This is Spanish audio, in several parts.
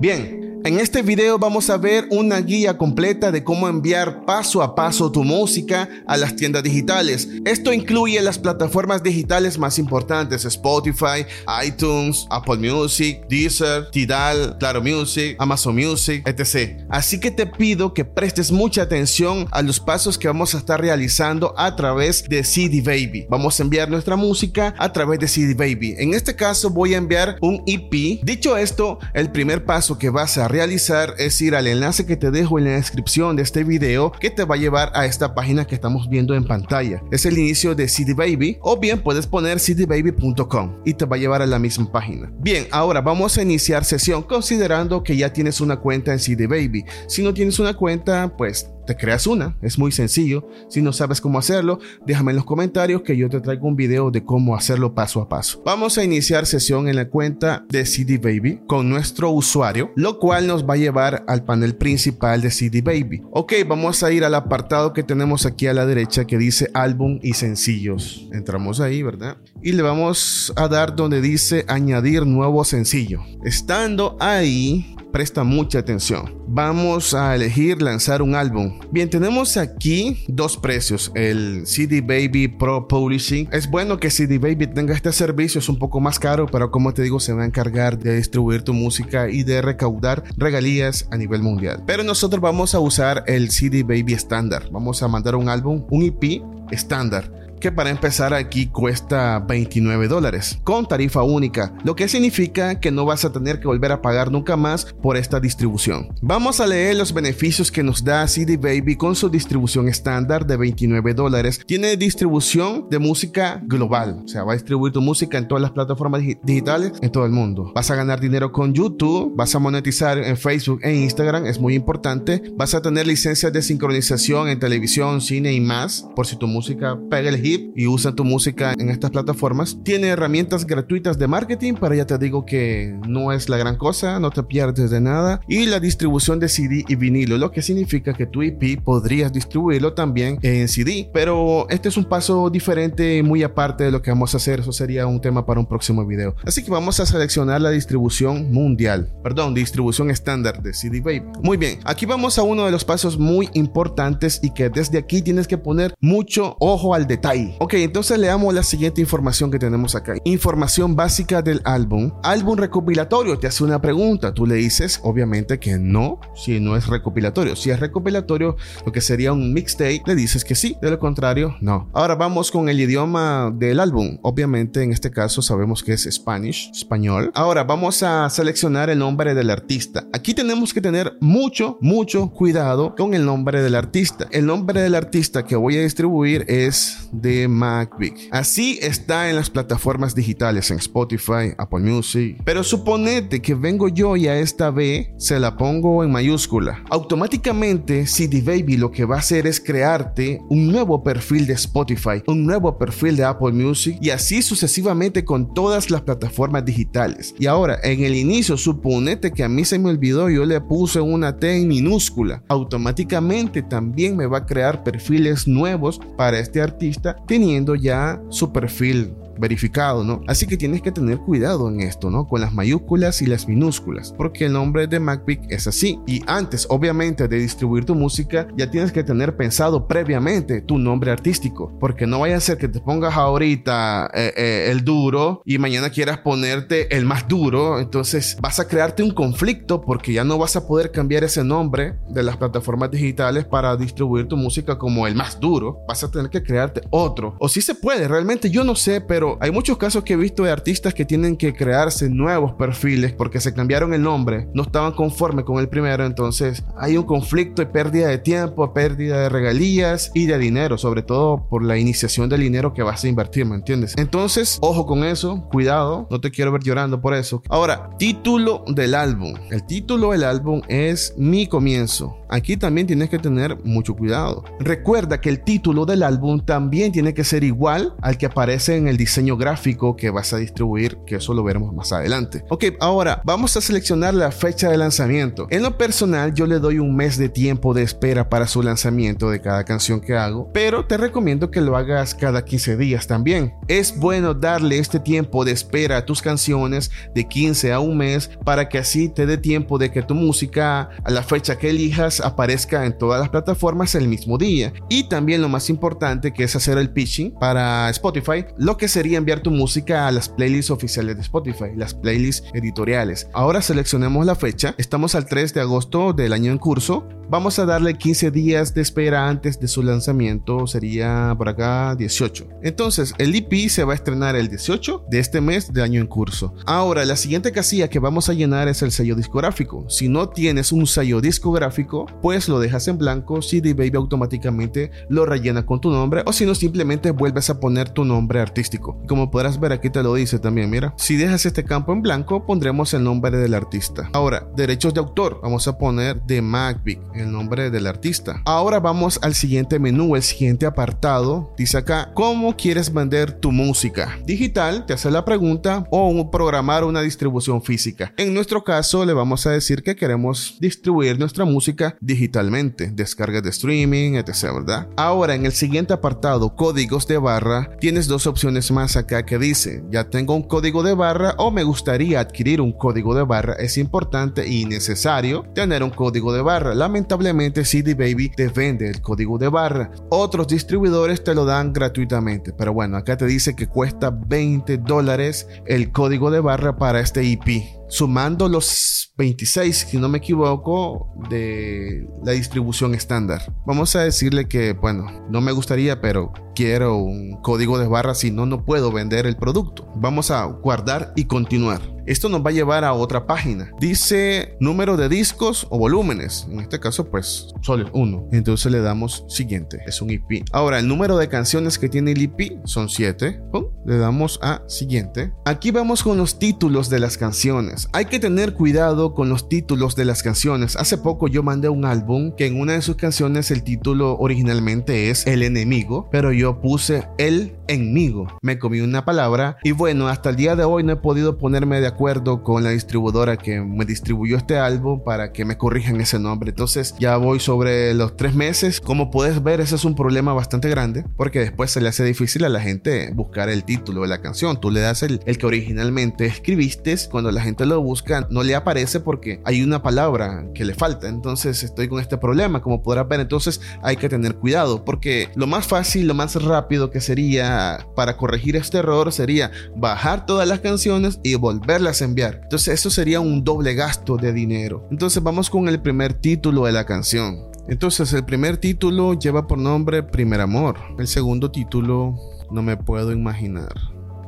Bien, en este video vamos a ver una guía completa de cómo enviar paso a paso tu música a las tiendas digitales. Esto incluye las plataformas digitales más importantes, Spotify, iTunes, Apple Music, Deezer, Tidal, Claro Music, Amazon Music, etc. Así que te pido que prestes mucha atención a los pasos que vamos a estar realizando a través de CD Baby. Vamos a enviar nuestra música a través de CD Baby. En este caso voy a enviar un EP. Dicho esto, el primer paso que vas a realizar es ir al enlace que te dejo en la descripción de este video que te va a llevar a esta página que estamos viendo en pantalla. Es el inicio de CD Baby o bien puedes poner cdbaby.com y te va a llevar a la misma página. Bien, ahora vamos a iniciar sesión considerando que ya tienes una cuenta en CD Baby. Si no tienes una cuenta, pues creas una, es muy sencillo. Si no sabes cómo hacerlo, déjame en los comentarios que yo te traigo un video de cómo hacerlo paso a paso. Vamos a iniciar sesión en la cuenta de CD Baby con nuestro usuario, lo cual nos va a llevar al panel principal de CD Baby. Ok, vamos a ir al apartado que tenemos aquí a la derecha que dice álbum y sencillos. Entramos ahí, ¿verdad? Y le vamos a dar donde dice añadir nuevo sencillo. Estando ahí, presta mucha atención. Vamos a elegir lanzar un álbum. Bien, tenemos aquí dos precios. El CD Baby Pro Publishing. Es bueno que CD Baby tenga este servicio, es un poco más caro, pero como te digo, se va a encargar de distribuir tu música y de recaudar regalías a nivel mundial. Pero nosotros vamos a usar el CD Baby estándar. Vamos a mandar un álbum, un EP estándar que para empezar aquí cuesta 29 dólares con tarifa única, lo que significa que no vas a tener que volver a pagar nunca más por esta distribución. Vamos a leer los beneficios que nos da CD Baby con su distribución estándar de 29 dólares. Tiene distribución de música global, o sea, va a distribuir tu música en todas las plataformas digitales en todo el mundo. Vas a ganar dinero con YouTube, vas a monetizar en Facebook e Instagram, es muy importante. Vas a tener licencias de sincronización en televisión, cine y más, por si tu música pega el y usa tu música en estas plataformas. Tiene herramientas gratuitas de marketing, pero ya te digo que no es la gran cosa, no te pierdes de nada. Y la distribución de CD y vinilo, lo que significa que tu EP podrías distribuirlo también en CD. Pero este es un paso diferente, muy aparte de lo que vamos a hacer. Eso sería un tema para un próximo video. Así que vamos a seleccionar la distribución mundial, perdón, distribución estándar de CD Baby. Muy bien, aquí vamos a uno de los pasos muy importantes y que desde aquí tienes que poner mucho ojo al detalle. Ok, entonces leamos la siguiente información que tenemos acá. Información básica del álbum. Álbum recopilatorio. Te hace una pregunta. Tú le dices, obviamente, que no, si no es recopilatorio. Si es recopilatorio, lo que sería un mixtape, le dices que sí. De lo contrario, no. Ahora vamos con el idioma del álbum. Obviamente, en este caso sabemos que es Spanish, español. Ahora vamos a seleccionar el nombre del artista. Aquí tenemos que tener mucho, mucho cuidado con el nombre del artista. El nombre del artista que voy a distribuir es de MacBic. Así está en las plataformas digitales, en Spotify, Apple Music. Pero suponete que vengo yo y a esta B se la pongo en mayúscula. Automáticamente CD Baby lo que va a hacer es crearte un nuevo perfil de Spotify, un nuevo perfil de Apple Music y así sucesivamente con todas las plataformas digitales. Y ahora, en el inicio, suponete que a mí se me olvidó, yo le puse una T en minúscula. Automáticamente también me va a crear perfiles nuevos para este artista teniendo ya su perfil verificado, ¿no? Así que tienes que tener cuidado en esto, ¿no? Con las mayúsculas y las minúsculas, porque el nombre de MacBic es así. Y antes, obviamente, de distribuir tu música, ya tienes que tener pensado previamente tu nombre artístico, porque no vaya a ser que te pongas ahorita eh, eh, el duro y mañana quieras ponerte el más duro, entonces vas a crearte un conflicto porque ya no vas a poder cambiar ese nombre de las plataformas digitales para distribuir tu música como el más duro, vas a tener que crearte otro. O si se puede, realmente yo no sé, pero hay muchos casos que he visto de artistas que tienen que crearse nuevos perfiles porque se cambiaron el nombre, no estaban conformes con el primero, entonces hay un conflicto y pérdida de tiempo, pérdida de regalías y de dinero, sobre todo por la iniciación del dinero que vas a invertir, ¿me entiendes? Entonces, ojo con eso, cuidado, no te quiero ver llorando por eso. Ahora, título del álbum. El título del álbum es Mi comienzo. Aquí también tienes que tener mucho cuidado. Recuerda que el título del álbum también tiene que ser igual al que aparece en el diseño diseño gráfico que vas a distribuir, que eso lo veremos más adelante. Ok, ahora vamos a seleccionar la fecha de lanzamiento. En lo personal, yo le doy un mes de tiempo de espera para su lanzamiento de cada canción que hago, pero te recomiendo que lo hagas cada 15 días también. Es bueno darle este tiempo de espera a tus canciones de 15 a un mes para que así te dé tiempo de que tu música a la fecha que elijas aparezca en todas las plataformas el mismo día. Y también lo más importante que es hacer el pitching para Spotify, lo que sería enviar tu música a las playlists oficiales de Spotify, las playlists editoriales. Ahora seleccionemos la fecha, estamos al 3 de agosto del año en curso, vamos a darle 15 días de espera antes de su lanzamiento, sería por acá 18. Entonces el EP se va a estrenar el 18 de este mes de año en curso. Ahora la siguiente casilla que vamos a llenar es el sello discográfico. Si no tienes un sello discográfico, pues lo dejas en blanco, CD Baby automáticamente lo rellena con tu nombre o si no simplemente vuelves a poner tu nombre artístico. Como podrás ver aquí te lo dice también, mira. Si dejas este campo en blanco, pondremos el nombre del artista. Ahora, derechos de autor, vamos a poner de MacBic el nombre del artista. Ahora vamos al siguiente menú, el siguiente apartado. Dice acá, ¿cómo quieres vender tu música? Digital, te hace la pregunta, o programar una distribución física. En nuestro caso, le vamos a decir que queremos distribuir nuestra música digitalmente, descargas de streaming, etc. ¿verdad? Ahora, en el siguiente apartado, códigos de barra, tienes dos opciones más acá que dice, ya tengo un código de barra o me gustaría adquirir un código de barra. Es importante y necesario tener un código de barra. Lamentablemente CD Baby te vende el código de barra. Otros distribuidores te lo dan gratuitamente. Pero bueno, acá te dice que cuesta 20 dólares el código de barra para este IP sumando los 26, si no me equivoco, de la distribución estándar. Vamos a decirle que, bueno, no me gustaría, pero quiero un código de barra, si no, no puedo vender el producto. Vamos a guardar y continuar. Esto nos va a llevar a otra página. Dice número de discos o volúmenes. En este caso, pues solo uno. Entonces le damos siguiente. Es un IP. Ahora, el número de canciones que tiene el IP son 7. Le damos a siguiente. Aquí vamos con los títulos de las canciones. Hay que tener cuidado con los títulos de las canciones. Hace poco yo mandé un álbum que en una de sus canciones el título originalmente es El enemigo, pero yo puse El enemigo. Me comí una palabra y bueno, hasta el día de hoy no he podido ponerme de acuerdo con la distribuidora que me distribuyó este álbum para que me corrijan ese nombre. Entonces ya voy sobre los tres meses. Como puedes ver, ese es un problema bastante grande porque después se le hace difícil a la gente buscar el título de la canción. Tú le das el, el que originalmente escribiste. Cuando la gente lo busca, no le aparece porque hay una palabra que le falta. Entonces estoy con este problema, como podrás ver. Entonces hay que tener cuidado porque lo más fácil, lo más rápido que sería para corregir este error sería bajar todas las canciones y volverlas enviar. Entonces eso sería un doble gasto de dinero. Entonces vamos con el primer título de la canción. Entonces el primer título lleva por nombre Primer Amor. El segundo título no me puedo imaginar.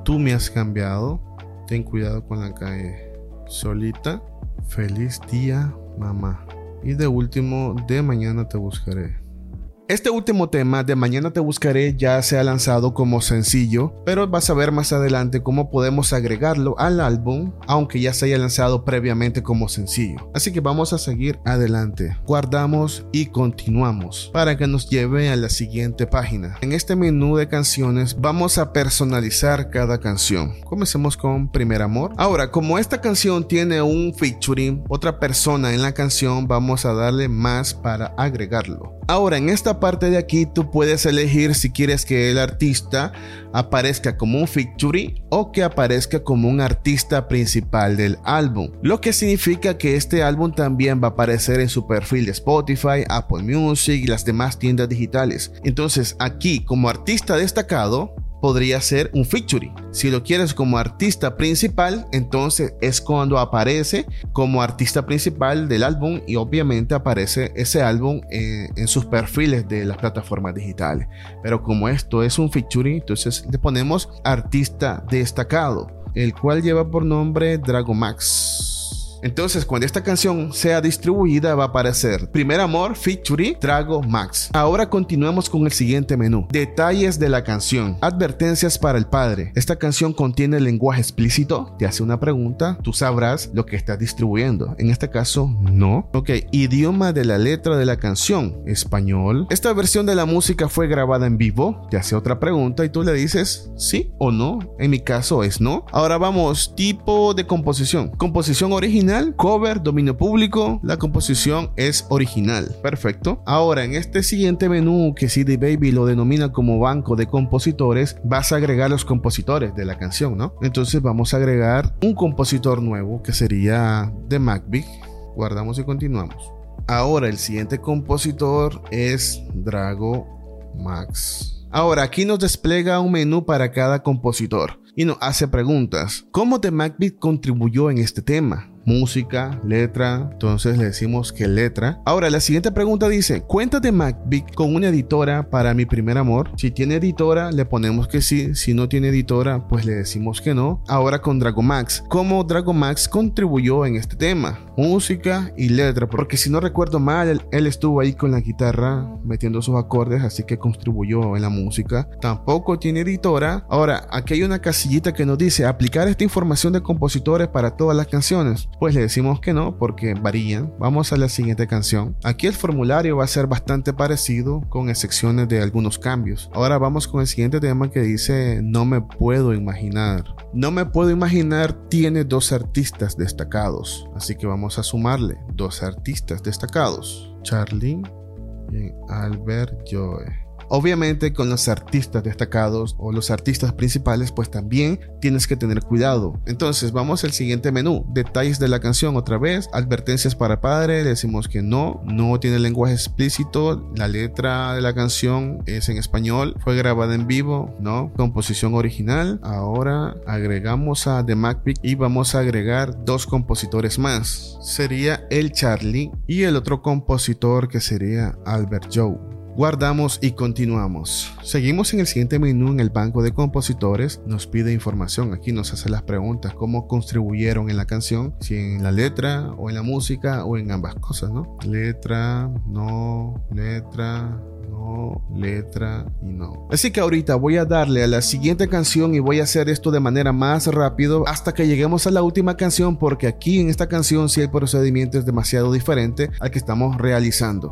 Tú me has cambiado. Ten cuidado con la calle. Solita. Feliz día, mamá. Y de último, de mañana te buscaré. Este último tema de Mañana te buscaré ya se ha lanzado como sencillo, pero vas a ver más adelante cómo podemos agregarlo al álbum, aunque ya se haya lanzado previamente como sencillo. Así que vamos a seguir adelante. Guardamos y continuamos para que nos lleve a la siguiente página. En este menú de canciones vamos a personalizar cada canción. Comencemos con Primer Amor. Ahora, como esta canción tiene un featuring, otra persona en la canción, vamos a darle más para agregarlo. Ahora, en esta parte de aquí tú puedes elegir si quieres que el artista aparezca como un featuring o que aparezca como un artista principal del álbum. Lo que significa que este álbum también va a aparecer en su perfil de Spotify, Apple Music y las demás tiendas digitales. Entonces, aquí como artista destacado, podría ser un featuring. Si lo quieres como artista principal, entonces es cuando aparece como artista principal del álbum y obviamente aparece ese álbum en, en sus perfiles de las plataformas digitales. Pero como esto es un featuring, entonces le ponemos artista destacado, el cual lleva por nombre Dragomax. Entonces, cuando esta canción sea distribuida, va a aparecer Primer Amor featuring Drago Max. Ahora continuamos con el siguiente menú. Detalles de la canción. Advertencias para el padre. Esta canción contiene lenguaje explícito. Te hace una pregunta, tú sabrás lo que está distribuyendo. En este caso, no. Ok, idioma de la letra de la canción. Español. Esta versión de la música fue grabada en vivo. Te hace otra pregunta y tú le dices sí o no. En mi caso es no. Ahora vamos, tipo de composición. Composición original, cover, dominio público. La composición es original. Perfecto. Ahora, en este siguiente menú que CD Baby lo denomina como banco de compositores, vas a agregar los compositores de la canción, ¿no? Entonces vamos a agregar un compositor nuevo que sería de MacBeat. Guardamos y continuamos. Ahora el siguiente compositor es Drago Max. Ahora aquí nos despliega un menú para cada compositor y nos hace preguntas. ¿Cómo The MacBeat contribuyó en este tema? Música, letra, entonces le decimos que letra. Ahora, la siguiente pregunta dice, ¿cuenta de MacBeat con una editora para mi primer amor? Si tiene editora, le ponemos que sí. Si no tiene editora, pues le decimos que no. Ahora con Dragomax, ¿cómo Dragomax contribuyó en este tema? Música y letra, porque si no recuerdo mal, él, estuvo ahí con la guitarra metiendo sus acordes, así que contribuyó en la música. Tampoco tiene editora. Ahora, aquí hay una casillita que nos dice aplicar esta información de compositores para todas las canciones pues le decimos que no porque varían. Vamos a la siguiente canción. Aquí el formulario va a ser bastante parecido con excepciones de algunos cambios. Ahora vamos con el siguiente tema que dice no me puedo imaginar. No me puedo imaginar tiene dos artistas destacados, así que vamos a sumarle dos artistas destacados. Charlie y Albert Joe. Obviamente con los artistas destacados o los artistas principales pues también tienes que tener cuidado. Entonces vamos al siguiente menú, detalles de la canción otra vez, advertencias para padre, decimos que no, no tiene lenguaje explícito, la letra de la canción es en español, fue grabada en vivo, no, composición original. Ahora agregamos a The MacBeat y vamos a agregar dos compositores más. Sería el Charlie y el otro compositor que sería Albert Joe. Guardamos y continuamos. Seguimos en el siguiente menú en el banco de compositores. Nos pide información. Aquí nos hace las preguntas. ¿Cómo contribuyeron en la canción? Si en la letra o en la música o en ambas cosas, ¿no? Letra, no, letra, no, letra y no. Así que ahorita voy a darle a la siguiente canción y voy a hacer esto de manera más rápido hasta que lleguemos a la última canción porque aquí en esta canción si el procedimiento es demasiado diferente al que estamos realizando.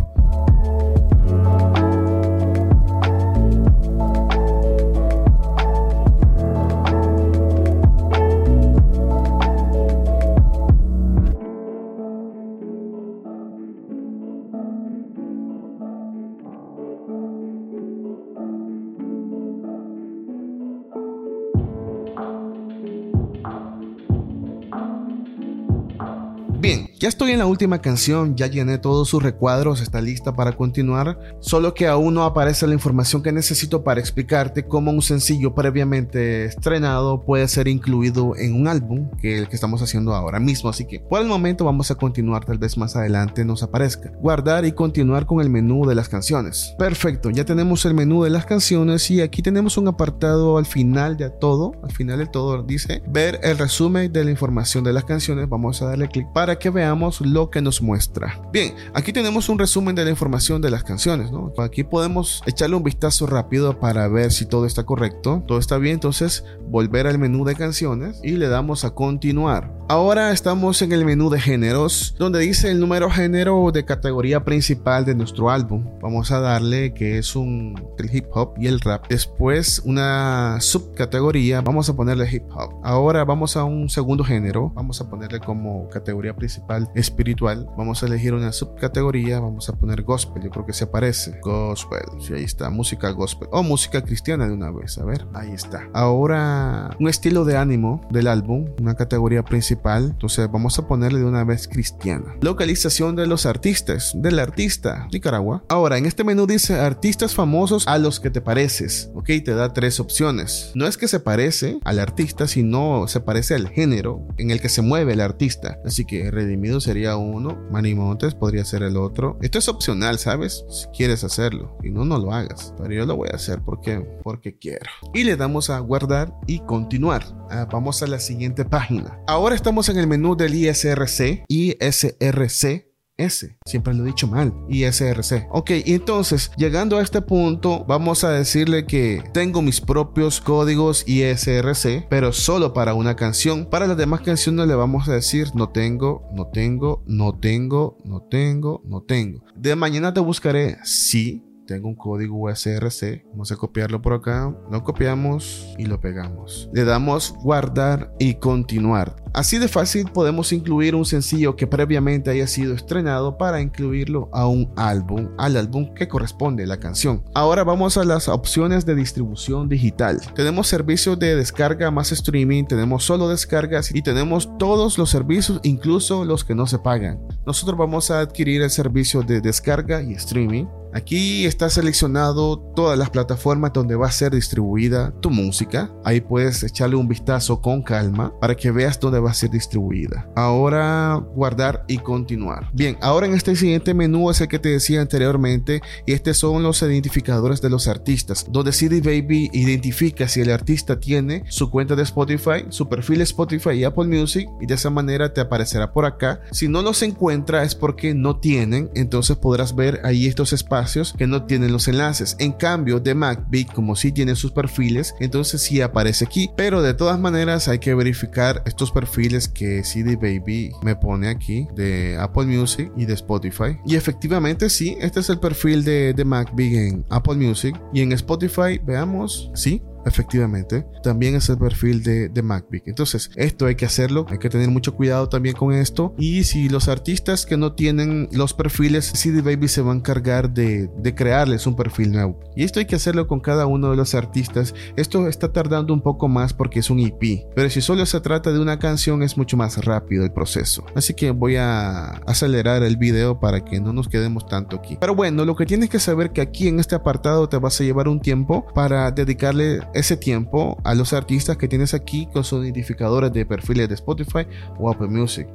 Ya estoy en la última canción, ya llené todos sus recuadros, está lista para continuar, solo que aún no aparece la información que necesito para explicarte cómo un sencillo previamente estrenado puede ser incluido en un álbum que el que estamos haciendo ahora mismo, así que por el momento vamos a continuar, tal vez más adelante nos aparezca. Guardar y continuar con el menú de las canciones. Perfecto, ya tenemos el menú de las canciones y aquí tenemos un apartado al final de todo, al final de todo dice ver el resumen de la información de las canciones, vamos a darle clic para que veamos lo que nos muestra. Bien, aquí tenemos un resumen de la información de las canciones. Aquí podemos echarle un vistazo rápido para ver si todo está correcto, todo está bien, entonces volver al menú de canciones y le damos a continuar. Ahora estamos en el menú de géneros, donde dice el número género de categoría principal de nuestro álbum. Vamos a darle que es un el hip hop y el rap. Después una subcategoría, vamos a ponerle hip hop. Ahora vamos a un segundo género, vamos a ponerle como categoría principal espiritual. Vamos a elegir una subcategoría, vamos a poner gospel, yo creo que se aparece. Gospel, sí, ahí está, música gospel o música cristiana de una vez, a ver, ahí está. Ahora un estilo de ánimo del álbum, una categoría principal entonces vamos a ponerle de una vez cristiana. Localización de los artistas, del artista, Nicaragua. Ahora, en este menú dice artistas famosos a los que te pareces, ok, te da tres opciones. No es que se parece al artista, sino se parece al género en el que se mueve el artista. Así que Eh, Sería uno. Manimontes podría ser el otro. Esto es opcional, ¿sabes? Si quieres hacerlo. Y no, no lo hagas. Pero yo lo voy a hacer porque, porque quiero. Y le damos a guardar y continuar. Ah, vamos a la siguiente página. Ahora estamos en el menú del ISRC. ISRC S. Siempre lo he dicho mal. ISRC. Ok, entonces, llegando a este punto, vamos a decirle que tengo mis propios códigos ISRC, pero solo para una canción. Para las demás canciones le vamos a decir no tengo, no tengo, no tengo, no tengo, no tengo. De mañana te buscaré sí tengo un código USRC, vamos a copiarlo por acá, lo copiamos y lo pegamos. Le damos guardar y continuar. Así de fácil podemos incluir un sencillo que previamente haya sido estrenado para incluirlo a un álbum, al álbum que corresponde la canción. Ahora vamos a las opciones de distribución digital. Tenemos servicios de descarga más streaming, tenemos solo descargas y tenemos todos los servicios, incluso los que no se pagan. Nosotros vamos a adquirir el servicio de descarga y streaming. Aquí está seleccionado todas las plataformas donde va a ser distribuida tu música. Ahí puedes echarle un vistazo con calma para que veas dónde va a ser distribuida. Ahora guardar y continuar. Bien, ahora en este siguiente menú es el que te decía anteriormente y estos son los identificadores de los artistas, donde CD Baby identifica si el artista tiene su cuenta de Spotify, su perfil Spotify y Apple Music y de esa manera te aparecerá por acá. Si no los encuentra es porque no tienen, entonces podrás ver ahí estos espacios que no tienen los enlaces. En cambio, de MacBeat, como si tiene sus perfiles, entonces sí aparece aquí. Pero de todas maneras hay que verificar estos perfiles que CD Baby me pone aquí de Apple Music y de Spotify. Y efectivamente sí, este es el perfil de, de MacBeat en Apple Music y en Spotify, veamos, sí, efectivamente, también es el perfil de, de MacBeat. Entonces, esto hay que hacerlo, hay que tener mucho cuidado también con esto. Y si los artistas que no tienen los perfiles, CD Baby se va a encargar de, de crearles un perfil nuevo. Y esto hay que hacerlo con cada uno de los artistas. Esto está tardando un poco más porque es un EP, pero si solo se trata de una canción es mucho más rápido el proceso. Así que voy a acelerar el video para que no nos quedemos tanto aquí. Pero bueno, lo que tienes que saber que aquí en este apartado te vas a llevar un tiempo para dedicarle ese tiempo a los artistas que tienes aquí con sus identificadores de perfiles de Spotify o Apple Music.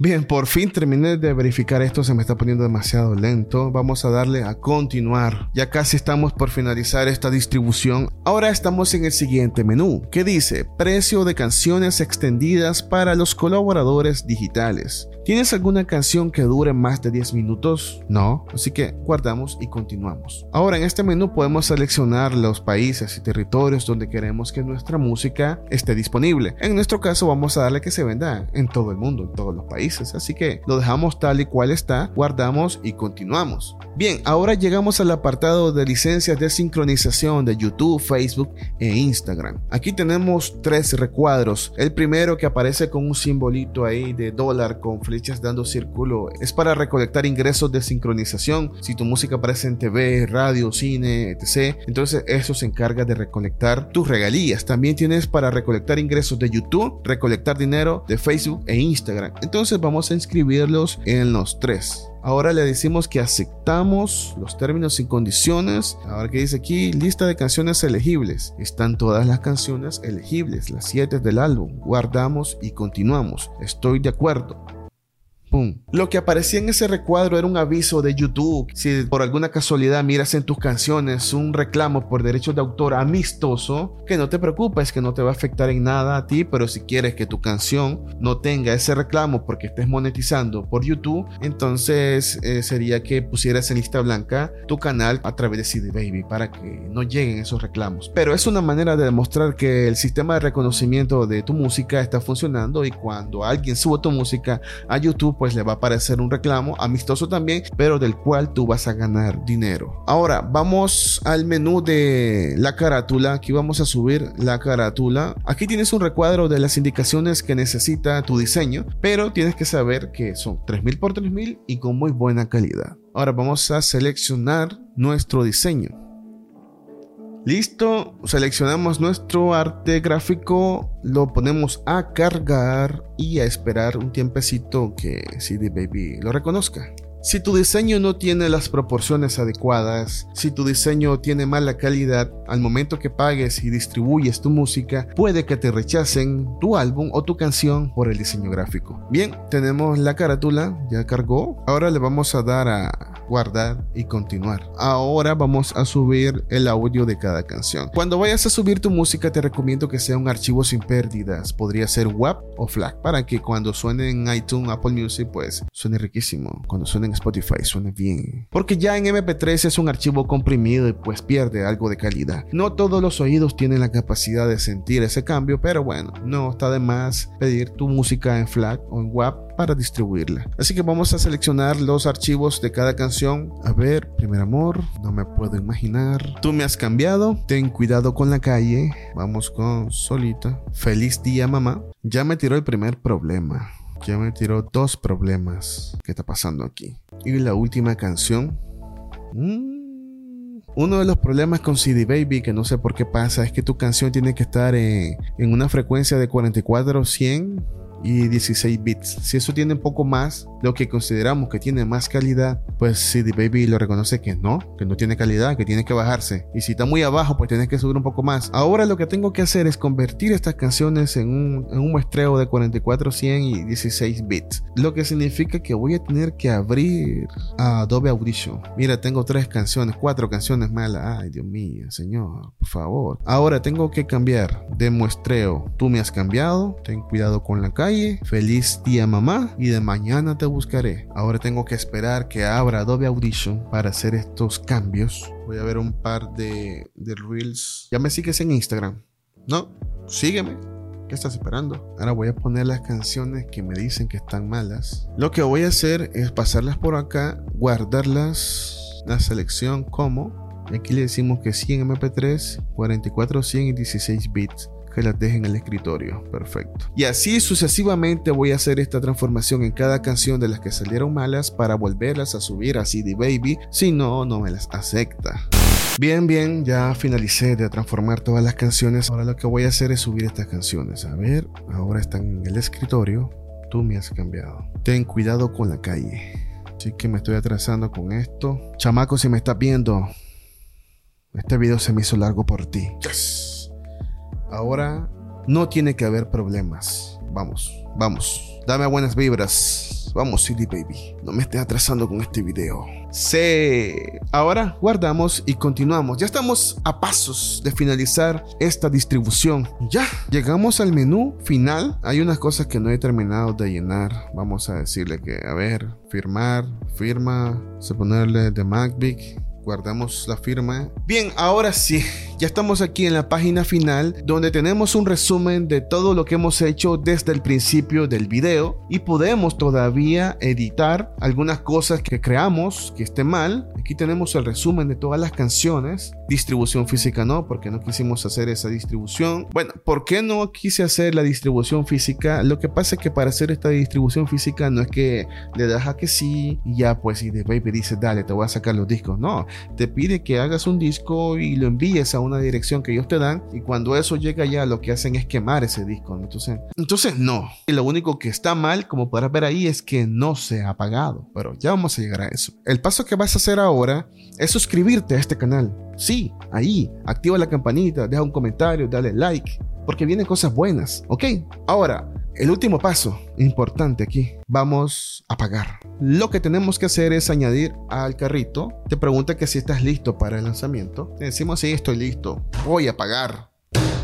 Bien, por fin terminé de verificar esto, se me está poniendo demasiado lento. Vamos a darle a continuar. Ya casi estamos por finalizar esta distribución. Ahora estamos en el siguiente menú, que dice precio de canciones extendidas para los colaboradores digitales. ¿Tienes alguna canción que dure más de 10 minutos? No, así que guardamos y continuamos. Ahora en este menú podemos seleccionar los países y territorios donde queremos que nuestra música esté disponible. En nuestro caso vamos a darle que se venda en todo el mundo, en todos los países. Así que lo dejamos tal y cual está, guardamos y continuamos. Bien, ahora llegamos al apartado de licencias de sincronización de YouTube, Facebook e Instagram. Aquí tenemos tres recuadros. El primero que aparece con un simbolito ahí de dólar con dando círculo es para recolectar ingresos de sincronización. Si tu música aparece en TV, radio, cine, etc., entonces eso se encarga de recolectar tus regalías. También tienes para recolectar ingresos de YouTube, recolectar dinero de Facebook e Instagram. Entonces vamos a inscribirlos en los tres. Ahora le decimos que aceptamos los términos y condiciones. Ahora que dice aquí, lista de canciones elegibles. Están todas las canciones elegibles, las 7 del álbum. Guardamos y continuamos. Estoy de acuerdo. Lo que aparecía en ese recuadro era un aviso de YouTube. Si por alguna casualidad miras en tus canciones un reclamo por derechos de autor amistoso, que no te preocupes, que no te va a afectar en nada a ti, pero si quieres que tu canción no tenga ese reclamo porque estés monetizando por YouTube, entonces eh, sería que pusieras en lista blanca tu canal a través de CD Baby para que no lleguen esos reclamos. Pero es una manera de demostrar que el sistema de reconocimiento de tu música está funcionando y cuando alguien sube tu música a YouTube, pues le va a aparecer un reclamo amistoso también, pero del cual tú vas a ganar dinero. Ahora vamos al menú de la carátula. Aquí vamos a subir la carátula. Aquí tienes un recuadro de las indicaciones que necesita tu diseño, pero tienes que saber que son 3000 por 3000 y con muy buena calidad. Ahora vamos a seleccionar nuestro diseño. Listo, seleccionamos nuestro arte gráfico, lo ponemos a cargar y a esperar un tiempecito que CD Baby lo reconozca. Si tu diseño no tiene las proporciones adecuadas, si tu diseño tiene mala calidad, al momento que pagues y distribuyes tu música, puede que te rechacen tu álbum o tu canción por el diseño gráfico. Bien, tenemos la carátula, ya cargó. Ahora le vamos a dar a guardar y continuar. Ahora vamos a subir el audio de cada canción. Cuando vayas a subir tu música te recomiendo que sea un archivo sin pérdidas. Podría ser WAP o FLAC para que cuando suene en iTunes, Apple Music, pues suene riquísimo. Cuando suene en Spotify suene bien. Porque ya en MP3 es un archivo comprimido y pues pierde algo de calidad. No todos los oídos tienen la capacidad de sentir ese cambio, pero bueno, no está de más pedir tu música en FLAC o en WAP para distribuirla. Así que vamos a seleccionar los archivos de cada canción. A ver, primer amor, no me puedo imaginar. Tú me has cambiado, ten cuidado con la calle. Vamos con solita. Feliz día mamá. Ya me tiró el primer problema. Ya me tiró dos problemas. ¿Qué está pasando aquí? Y la última canción. Mm, uno de los problemas con CD Baby, que no sé por qué pasa, es que tu canción tiene que estar en, en una frecuencia de 44 100 y 16 bits. Si eso tiene un poco más, lo que consideramos que tiene más calidad, pues CD Baby lo reconoce que no, que no tiene calidad, que tiene que bajarse. Y si está muy abajo, pues tienes que subir un poco más. Ahora lo que tengo que hacer es convertir estas canciones en un, en un muestreo de 44, 100 y 16 bits. Lo que significa que voy a tener que abrir Adobe Audition. Mira, tengo tres canciones, cuatro canciones malas. Ay, Dios mío, señor, por favor. Ahora tengo que cambiar de muestreo. Tú me has cambiado, ten cuidado con la Feliz día mamá y de mañana te buscaré. Ahora tengo que esperar que abra Adobe Audition para hacer estos cambios. Voy a ver un par de, reels. Ya me sigues en Instagram. No, sígueme. ¿Qué estás esperando? Ahora voy a poner las canciones que me dicen que están malas. Lo que voy a hacer es pasarlas por acá, guardarlas, la selección como. Aquí le decimos que 100 MP3, 44, 100 y 16 bits las deje en el escritorio. Perfecto. Y así sucesivamente voy a hacer esta transformación en cada canción de las que salieron malas para volverlas a subir a CD Baby. Si no, no me las acepta. Bien, bien, ya finalicé de transformar todas las canciones. Ahora lo que voy a hacer es subir estas canciones. A ver, ahora están en el escritorio. Tú me has cambiado. Ten cuidado con la calle. Así que me estoy atrasando con esto. Chamaco, si me estás viendo, este video se me hizo largo por ti. Ahora no tiene que haber problemas. Vamos, vamos. Dame buenas vibras. Vamos, CD Baby. No me estés atrasando con este video. Sí. Ahora guardamos y continuamos. Ya estamos a pasos de finalizar esta distribución. Ya llegamos al menú final. Hay unas cosas que no he terminado de llenar. Vamos a decirle que, a ver, firmar, firma, a ponerle de MacBook guardamos la firma. Bien, ahora sí, ya estamos aquí en la página final donde tenemos un resumen de todo lo que hemos hecho desde el principio del video y podemos todavía editar algunas cosas que creamos que esté mal. Aquí tenemos el resumen de todas las canciones. Distribución física no, porque no quisimos hacer esa distribución. Bueno, ¿por qué no quise hacer la distribución física? Lo que pasa es que para hacer esta distribución física no es que le das a que sí y ya pues y de baby dice dale te voy a sacar los discos. No, te pide que hagas un disco y lo envíes a una dirección que ellos te dan y cuando eso llega ya lo que hacen es quemar ese disco. Entonces, entonces no. Y lo único que está mal, como podrás ver ahí, es que no se ha apagado. Pero ya vamos a llegar a eso. El paso que vas a hacer ahora es suscribirte a este canal. Sí, ahí, activa la campanita, deja un comentario, dale like, porque vienen cosas buenas, ¿ok? Ahora, el último paso importante aquí, vamos a pagar. Lo que tenemos que hacer es añadir al carrito. Te pregunta que si estás listo para el lanzamiento. Te decimos sí, estoy listo. Voy a pagar.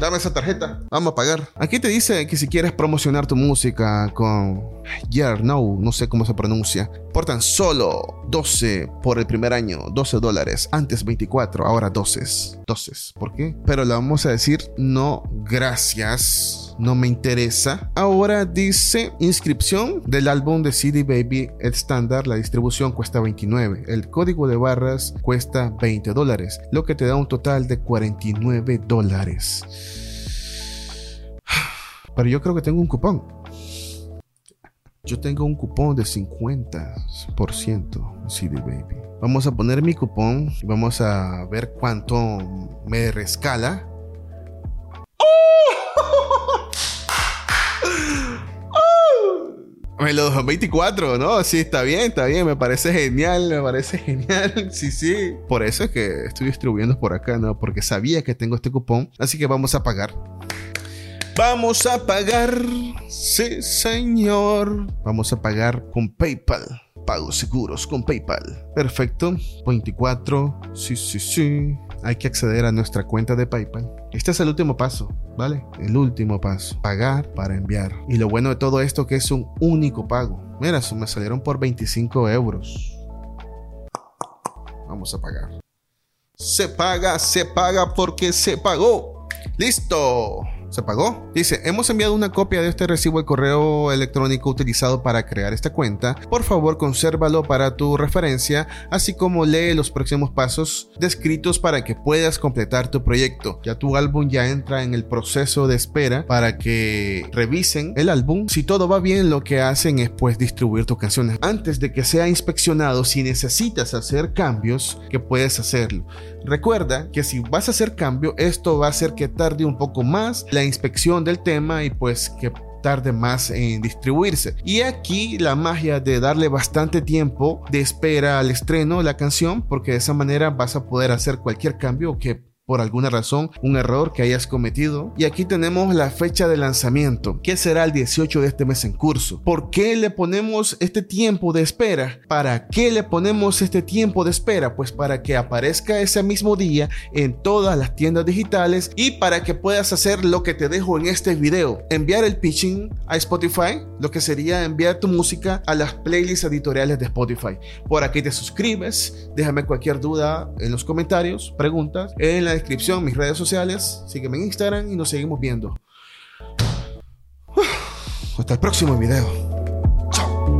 Dame esa tarjeta. Vamos a pagar. Aquí te dice que si quieres promocionar tu música con Yeah, no, no sé cómo se pronuncia. Por tan solo 12 por el primer año, 12 dólares. Antes 24, ahora 12. 12. ¿Por qué? Pero le vamos a decir no, gracias no me interesa. Ahora dice inscripción del álbum de CD Baby estándar, la distribución cuesta 29, el código de barras cuesta 20 dólares, lo que te da un total de 49 dólares. Pero yo creo que tengo un cupón. Yo tengo un cupón de 50% CD Baby. Vamos a poner mi cupón y vamos a ver cuánto me rescala. En los 2024, ¿no? Sí, está bien, está bien. Me parece genial, me parece genial. Sí, sí. Por eso es que estoy distribuyendo por acá, ¿no? Porque sabía que tengo este cupón. Así que vamos a pagar. Vamos a pagar. Sí, señor. Vamos a pagar con PayPal. Pagos seguros con PayPal. Perfecto. 24. Sí, sí, sí. Hay que acceder a nuestra cuenta de PayPal. Este es el último paso, ¿vale? El último paso. Pagar para enviar. Y lo bueno de todo esto que es un único pago. Mira, me salieron por 25 euros. Vamos a pagar. Se paga, se paga porque se pagó. Listo. ¿Se pagó? Dice, hemos enviado una copia de este recibo al correo electrónico utilizado para crear esta cuenta. Por favor, consérvalo para tu referencia, así como lee los próximos pasos descritos para que puedas completar tu proyecto. Ya tu álbum ya entra en el proceso de espera para que revisen el álbum. Si todo va bien, lo que hacen es pues distribuir tus canciones. Antes de que sea inspeccionado, si necesitas hacer cambios, que puedes hacerlo. Recuerda que si vas a hacer cambio, esto va a hacer que tarde un poco más la inspección del tema y pues que tarde más en distribuirse. Y aquí la magia de darle bastante tiempo de espera al estreno de la canción, porque de esa manera vas a poder hacer cualquier cambio que por alguna razón, un error que hayas cometido. Y aquí tenemos la fecha de lanzamiento, que será el 18 de este mes en curso. ¿Por qué le ponemos este tiempo de espera? ¿Para qué le ponemos este tiempo de espera? Pues para que aparezca ese mismo día en todas las tiendas digitales y para que puedas hacer lo que te dejo en este video. Enviar el pitching a Spotify, lo que sería enviar tu música a las playlists editoriales de Spotify. Por aquí te suscribes, déjame cualquier duda en los comentarios, preguntas, en la descripción mis redes sociales. Sígueme en Instagram y nos seguimos viendo. Hasta el próximo video. Chao.